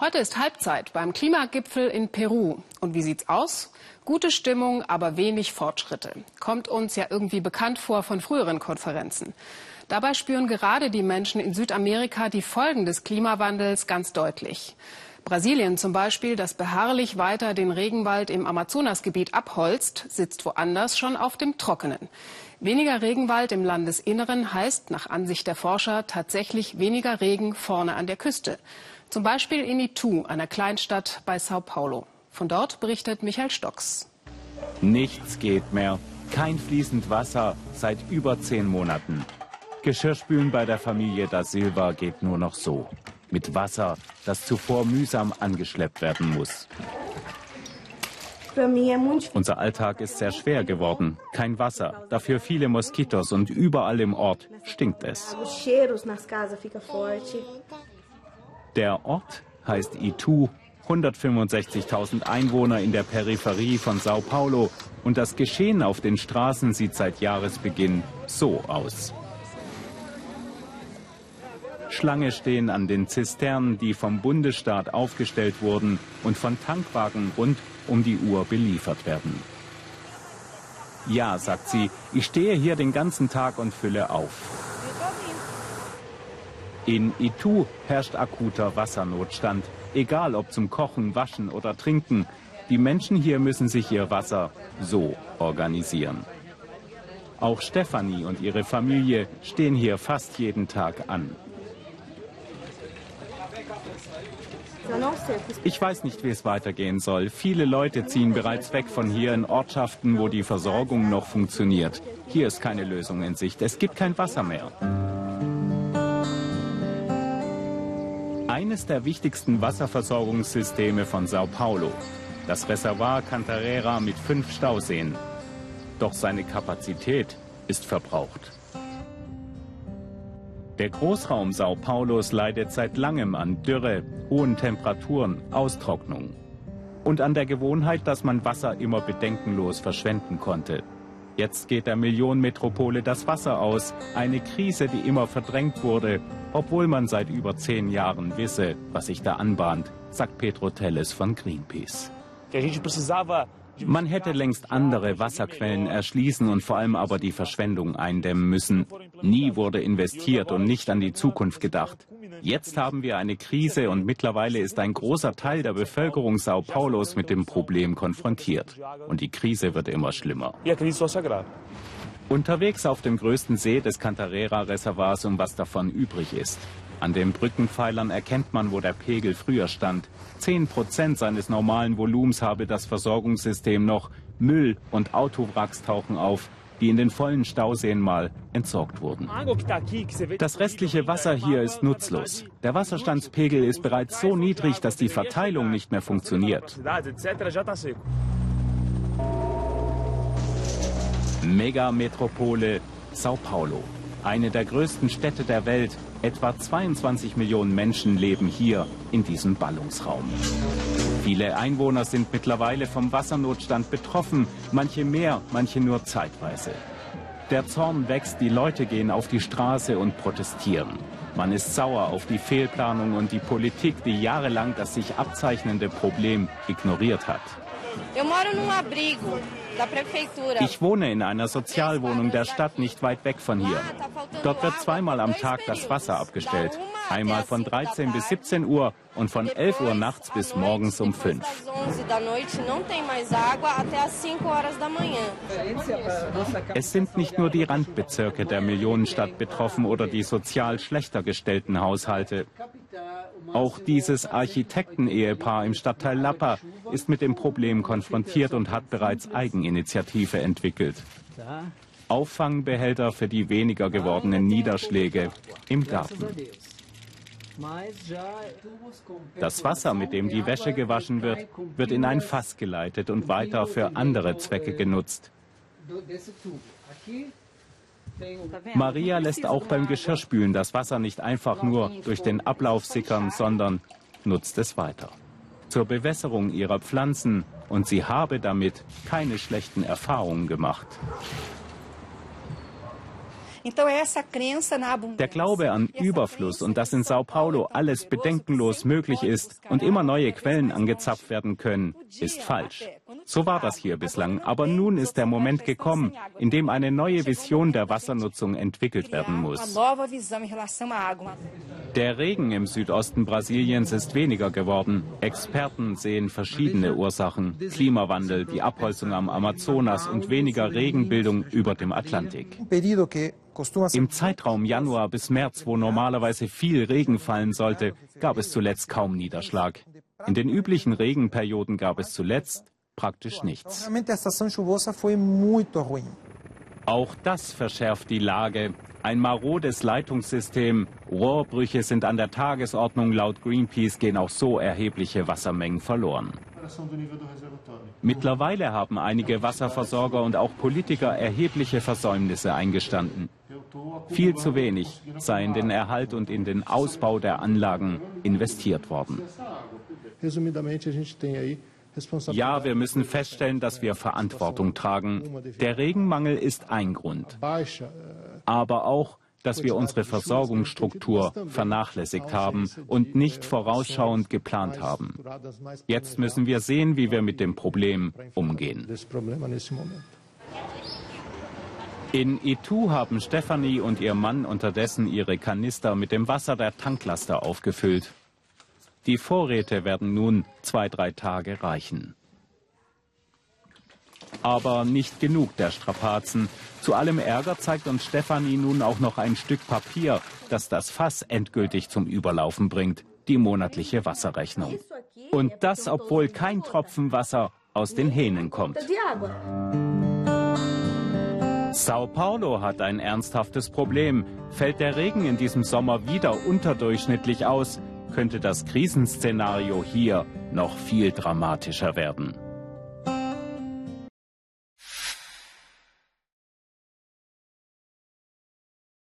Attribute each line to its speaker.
Speaker 1: Heute ist Halbzeit beim Klimagipfel in Peru. Und wie sieht's aus? Gute Stimmung, aber wenig Fortschritte. Kommt uns ja irgendwie bekannt vor von früheren Konferenzen. Dabei spüren gerade die Menschen in Südamerika die Folgen des Klimawandels ganz deutlich. Brasilien zum Beispiel, das beharrlich weiter den Regenwald im Amazonasgebiet abholzt, sitzt woanders schon auf dem Trockenen. Weniger Regenwald im Landesinneren heißt nach Ansicht der Forscher tatsächlich weniger Regen vorne an der Küste. Zum Beispiel in Itu, einer Kleinstadt bei Sao Paulo. Von dort berichtet Michael Stocks.
Speaker 2: Nichts geht mehr. Kein fließend Wasser seit über zehn Monaten. Geschirrspülen bei der Familie da Silva geht nur noch so. Mit Wasser, das zuvor mühsam angeschleppt werden muss. Unser Alltag ist sehr schwer geworden. Kein Wasser, dafür viele Moskitos und überall im Ort stinkt es. Der Ort heißt Itu, 165.000 Einwohner in der Peripherie von Sao Paulo und das Geschehen auf den Straßen sieht seit Jahresbeginn so aus. Schlange stehen an den Zisternen, die vom Bundesstaat aufgestellt wurden und von Tankwagen rund um die Uhr beliefert werden. Ja, sagt sie, ich stehe hier den ganzen Tag und fülle auf. In Itu herrscht akuter Wassernotstand, egal ob zum Kochen, Waschen oder Trinken. Die Menschen hier müssen sich ihr Wasser so organisieren. Auch Stefanie und ihre Familie stehen hier fast jeden Tag an. Ich weiß nicht, wie es weitergehen soll. Viele Leute ziehen bereits weg von hier in Ortschaften, wo die Versorgung noch funktioniert. Hier ist keine Lösung in Sicht. Es gibt kein Wasser mehr. Eines der wichtigsten Wasserversorgungssysteme von Sao Paulo, das Reservoir Cantarera mit fünf Stauseen. Doch seine Kapazität ist verbraucht. Der Großraum Sao Paulos leidet seit langem an Dürre, hohen Temperaturen, Austrocknung und an der Gewohnheit, dass man Wasser immer bedenkenlos verschwenden konnte. Jetzt geht der Millionenmetropole das Wasser aus. Eine Krise, die immer verdrängt wurde, obwohl man seit über zehn Jahren wisse, was sich da anbahnt, sagt Pedro Telles von Greenpeace. Man hätte längst andere Wasserquellen erschließen und vor allem aber die Verschwendung eindämmen müssen. Nie wurde investiert und nicht an die Zukunft gedacht. Jetzt haben wir eine Krise und mittlerweile ist ein großer Teil der Bevölkerung Sao Paulos mit dem Problem konfrontiert. Und die Krise wird immer schlimmer. Unterwegs auf dem größten See des Cantarera-Reservoirs, um was davon übrig ist. An den Brückenpfeilern erkennt man, wo der Pegel früher stand. Zehn Prozent seines normalen Volumens habe das Versorgungssystem noch. Müll und Autowracks tauchen auf, die in den vollen Stauseen mal entsorgt wurden. Das restliche Wasser hier ist nutzlos. Der Wasserstandspegel ist bereits so niedrig, dass die Verteilung nicht mehr funktioniert. Megametropole Sao Paulo, eine der größten Städte der Welt, Etwa 22 Millionen Menschen leben hier in diesem Ballungsraum. Viele Einwohner sind mittlerweile vom Wassernotstand betroffen, manche mehr, manche nur zeitweise. Der Zorn wächst, die Leute gehen auf die Straße und protestieren. Man ist sauer auf die Fehlplanung und die Politik, die jahrelang das sich abzeichnende Problem ignoriert hat. Ich wohne in einer Sozialwohnung der Stadt nicht weit weg von hier. Dort wird zweimal am Tag das Wasser abgestellt. Einmal von 13 bis 17 Uhr und von 11 Uhr nachts bis morgens um 5. Es sind nicht nur die Randbezirke der Millionenstadt betroffen oder die sozial schlechter gestellten Haushalte. Auch dieses Architektenehepaar im Stadtteil Lappa ist mit dem Problem konfrontiert und hat bereits Eigeninitiative entwickelt. Auffangbehälter für die weniger gewordenen Niederschläge im Garten. Das Wasser, mit dem die Wäsche gewaschen wird, wird in ein Fass geleitet und weiter für andere Zwecke genutzt. Maria lässt auch beim Geschirrspülen das Wasser nicht einfach nur durch den Ablauf sickern, sondern nutzt es weiter. Zur Bewässerung ihrer Pflanzen und sie habe damit keine schlechten Erfahrungen gemacht. Der Glaube an Überfluss und dass in Sao Paulo alles bedenkenlos möglich ist und immer neue Quellen angezapft werden können, ist falsch. So war das hier bislang, aber nun ist der Moment gekommen, in dem eine neue Vision der Wassernutzung entwickelt werden muss. Der Regen im Südosten Brasiliens ist weniger geworden. Experten sehen verschiedene Ursachen. Klimawandel, die Abholzung am Amazonas und weniger Regenbildung über dem Atlantik. Im Zeitraum Januar bis März, wo normalerweise viel Regen fallen sollte, gab es zuletzt kaum Niederschlag. In den üblichen Regenperioden gab es zuletzt praktisch nichts. Auch das verschärft die Lage. Ein marodes Leitungssystem, Rohrbrüche sind an der Tagesordnung. Laut Greenpeace gehen auch so erhebliche Wassermengen verloren. Mittlerweile haben einige Wasserversorger und auch Politiker erhebliche Versäumnisse eingestanden. Viel zu wenig sei in den Erhalt und in den Ausbau der Anlagen investiert worden. Ja, wir müssen feststellen, dass wir Verantwortung tragen. Der Regenmangel ist ein Grund. Aber auch, dass wir unsere Versorgungsstruktur vernachlässigt haben und nicht vorausschauend geplant haben. Jetzt müssen wir sehen, wie wir mit dem Problem umgehen. In Itu haben Stefanie und ihr Mann unterdessen ihre Kanister mit dem Wasser der Tanklaster aufgefüllt. Die Vorräte werden nun zwei, drei Tage reichen. Aber nicht genug der Strapazen. Zu allem Ärger zeigt uns Stefanie nun auch noch ein Stück Papier, das das Fass endgültig zum Überlaufen bringt, die monatliche Wasserrechnung. Und das, obwohl kein Tropfen Wasser aus den Hähnen kommt. Sao Paulo hat ein ernsthaftes Problem. Fällt der Regen in diesem Sommer wieder unterdurchschnittlich aus, könnte das Krisenszenario hier noch viel dramatischer werden.